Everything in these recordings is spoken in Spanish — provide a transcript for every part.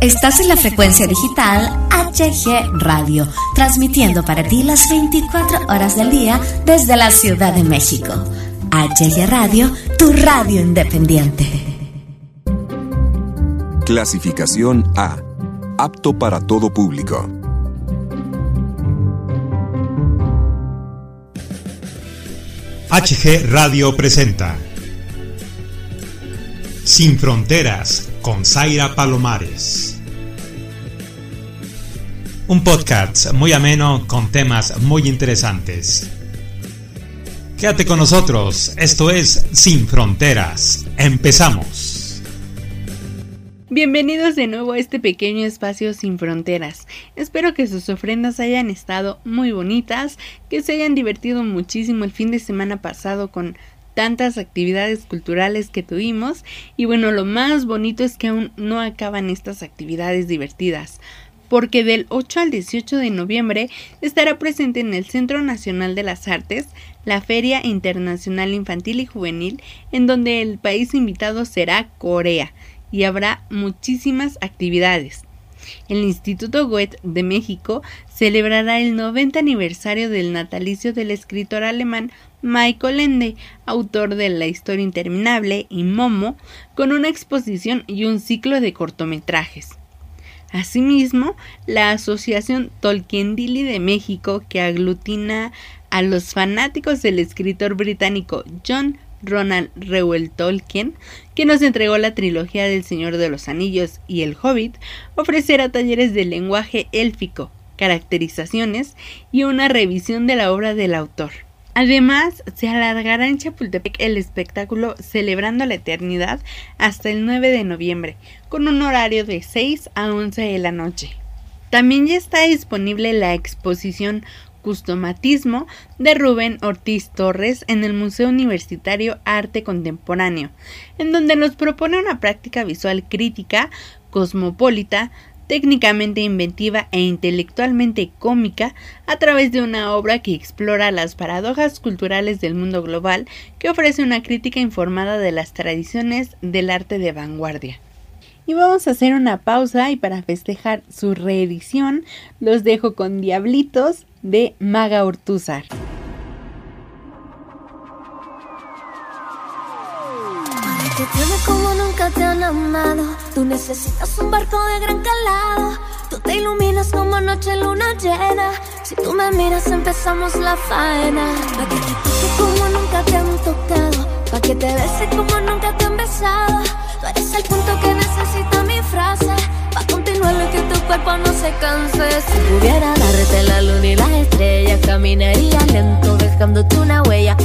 Estás en la frecuencia digital HG Radio, transmitiendo para ti las 24 horas del día desde la Ciudad de México. HG Radio, tu radio independiente. Clasificación A. Apto para todo público. HG Radio presenta Sin Fronteras con Zaira Palomares. Un podcast muy ameno con temas muy interesantes. Quédate con nosotros, esto es Sin Fronteras. Empezamos. Bienvenidos de nuevo a este pequeño espacio sin fronteras. Espero que sus ofrendas hayan estado muy bonitas, que se hayan divertido muchísimo el fin de semana pasado con tantas actividades culturales que tuvimos y bueno, lo más bonito es que aún no acaban estas actividades divertidas porque del 8 al 18 de noviembre estará presente en el Centro Nacional de las Artes la Feria Internacional Infantil y Juvenil, en donde el país invitado será Corea, y habrá muchísimas actividades. El Instituto Goethe de México celebrará el 90 aniversario del natalicio del escritor alemán Michael Ende, autor de La historia interminable y Momo, con una exposición y un ciclo de cortometrajes. Asimismo, la Asociación Tolkien-Dili de México, que aglutina a los fanáticos del escritor británico John Ronald Reuel Tolkien, que nos entregó la trilogía del Señor de los Anillos y El Hobbit, ofrecerá talleres de lenguaje élfico, caracterizaciones y una revisión de la obra del autor. Además, se alargará en Chapultepec el espectáculo Celebrando la Eternidad hasta el 9 de noviembre, con un horario de 6 a 11 de la noche. También ya está disponible la exposición Customatismo de Rubén Ortiz Torres en el Museo Universitario Arte Contemporáneo, en donde nos propone una práctica visual crítica, cosmopolita, técnicamente inventiva e intelectualmente cómica a través de una obra que explora las paradojas culturales del mundo global que ofrece una crítica informada de las tradiciones del arte de vanguardia. Y vamos a hacer una pausa y para festejar su reedición los dejo con Diablitos de Maga Ortúzar. como nunca te han amado. Tú necesitas un barco de gran calado. Tú te iluminas como noche luna llena. Si tú me miras, empezamos la faena. Pa' que te toque como nunca te han tocado. Pa' que te bese como nunca te han besado. Tú eres el punto que necesita mi frase. Pa' continuar lo que tu cuerpo no se canse. Si pudiera darte la luna y las estrellas, caminaría lento, dejándote una huella.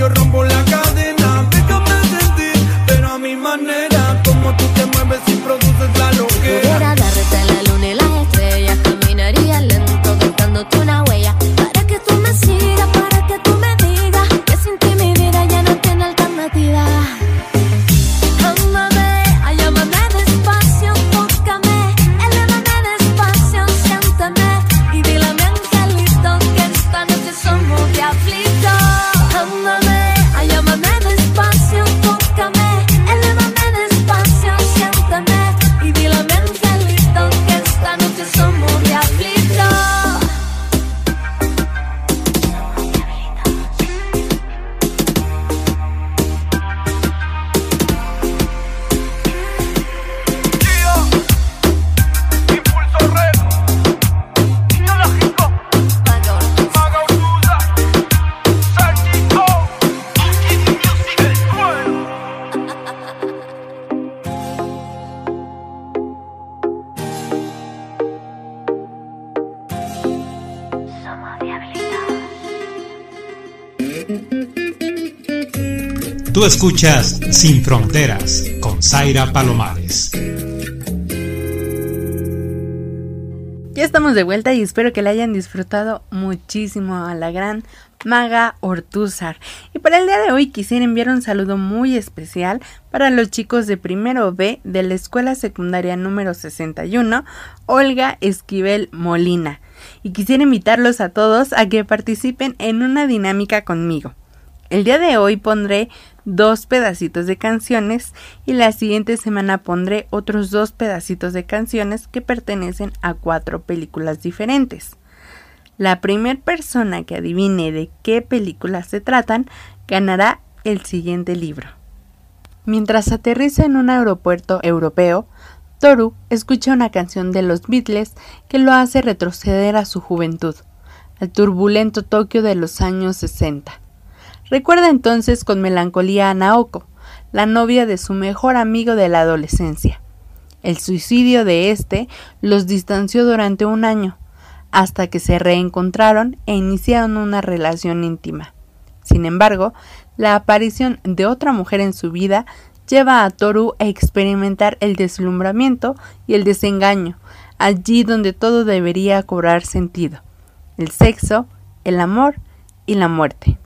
Yo rompo la Tú escuchas Sin Fronteras con Zaira Palomares. Ya estamos de vuelta y espero que la hayan disfrutado muchísimo a la gran Maga Ortúzar. Y para el día de hoy quisiera enviar un saludo muy especial para los chicos de primero B de la escuela secundaria número 61, Olga Esquivel Molina. Y quisiera invitarlos a todos a que participen en una dinámica conmigo. El día de hoy pondré dos pedacitos de canciones y la siguiente semana pondré otros dos pedacitos de canciones que pertenecen a cuatro películas diferentes. La primera persona que adivine de qué películas se tratan ganará el siguiente libro. Mientras aterriza en un aeropuerto europeo, Toru escucha una canción de los Beatles que lo hace retroceder a su juventud, al turbulento Tokio de los años 60. Recuerda entonces con melancolía a Naoko, la novia de su mejor amigo de la adolescencia. El suicidio de éste los distanció durante un año, hasta que se reencontraron e iniciaron una relación íntima. Sin embargo, la aparición de otra mujer en su vida lleva a Toru a experimentar el deslumbramiento y el desengaño, allí donde todo debería cobrar sentido, el sexo, el amor y la muerte.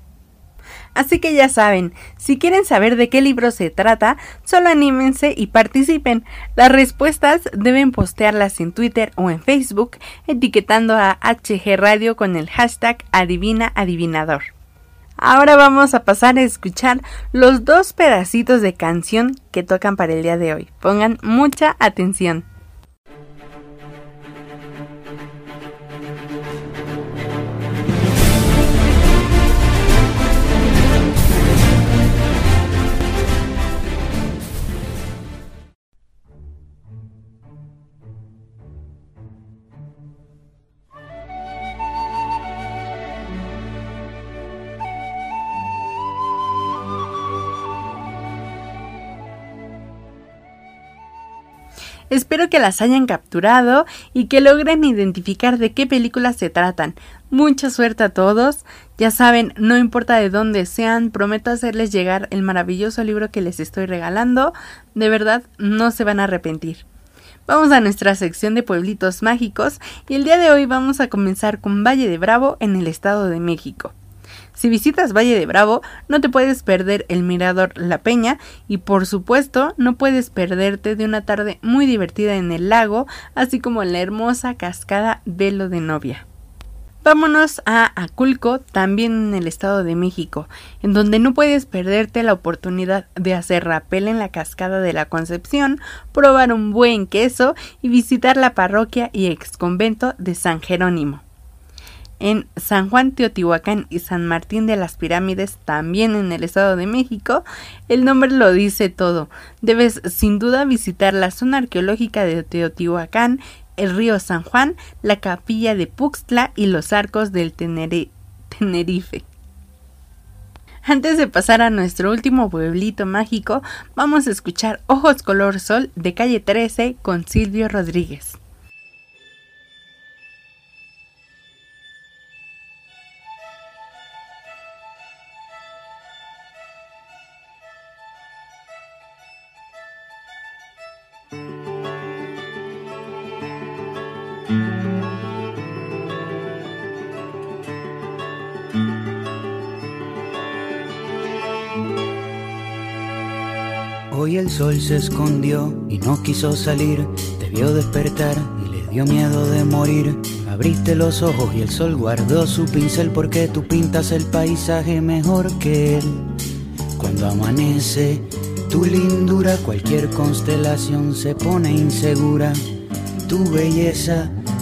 Así que ya saben, si quieren saber de qué libro se trata, solo anímense y participen. Las respuestas deben postearlas en Twitter o en Facebook, etiquetando a HG Radio con el hashtag Adivina Adivinador. Ahora vamos a pasar a escuchar los dos pedacitos de canción que tocan para el día de hoy. Pongan mucha atención. Espero que las hayan capturado y que logren identificar de qué películas se tratan. Mucha suerte a todos. Ya saben, no importa de dónde sean, prometo hacerles llegar el maravilloso libro que les estoy regalando. De verdad, no se van a arrepentir. Vamos a nuestra sección de pueblitos mágicos y el día de hoy vamos a comenzar con Valle de Bravo en el Estado de México. Si visitas Valle de Bravo, no te puedes perder el mirador La Peña y por supuesto no puedes perderte de una tarde muy divertida en el lago, así como la hermosa cascada Velo de Novia. Vámonos a Aculco, también en el Estado de México, en donde no puedes perderte la oportunidad de hacer rapel en la cascada de la Concepción, probar un buen queso y visitar la parroquia y exconvento de San Jerónimo. En San Juan Teotihuacán y San Martín de las Pirámides, también en el Estado de México, el nombre lo dice todo. Debes sin duda visitar la zona arqueológica de Teotihuacán, el río San Juan, la capilla de Puxtla y los arcos del Tenerife. Antes de pasar a nuestro último pueblito mágico, vamos a escuchar Ojos Color Sol de calle 13 con Silvio Rodríguez. Hoy el sol se escondió y no quiso salir, te vio despertar y le dio miedo de morir. Abriste los ojos y el sol guardó su pincel porque tú pintas el paisaje mejor que él. Cuando amanece, tu lindura, cualquier constelación se pone insegura. Tu belleza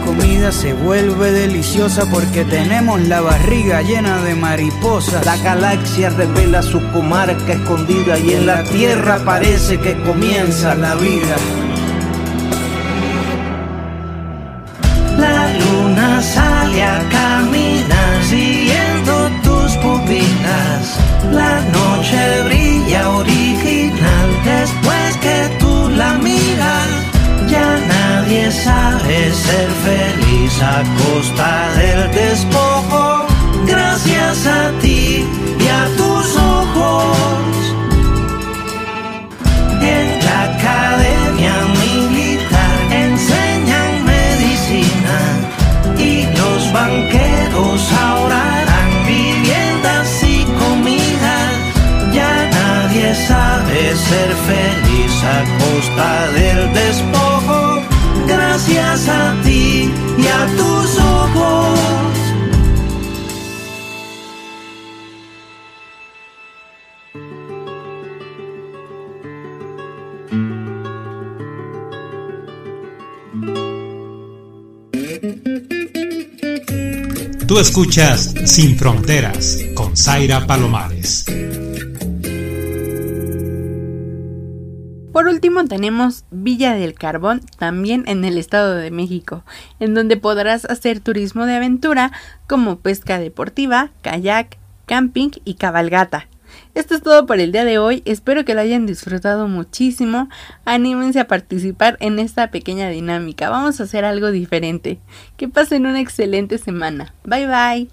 comida se vuelve deliciosa porque tenemos la barriga llena de mariposas. La galaxia revela su comarca escondida y en la tierra parece que comienza la vida. Ser feliz a costa del despojo. Tú escuchas Sin Fronteras con Zaira Palomares. Por último tenemos Villa del Carbón, también en el Estado de México, en donde podrás hacer turismo de aventura como pesca deportiva, kayak, camping y cabalgata. Esto es todo por el día de hoy, espero que lo hayan disfrutado muchísimo, anímense a participar en esta pequeña dinámica, vamos a hacer algo diferente. Que pasen una excelente semana, bye bye.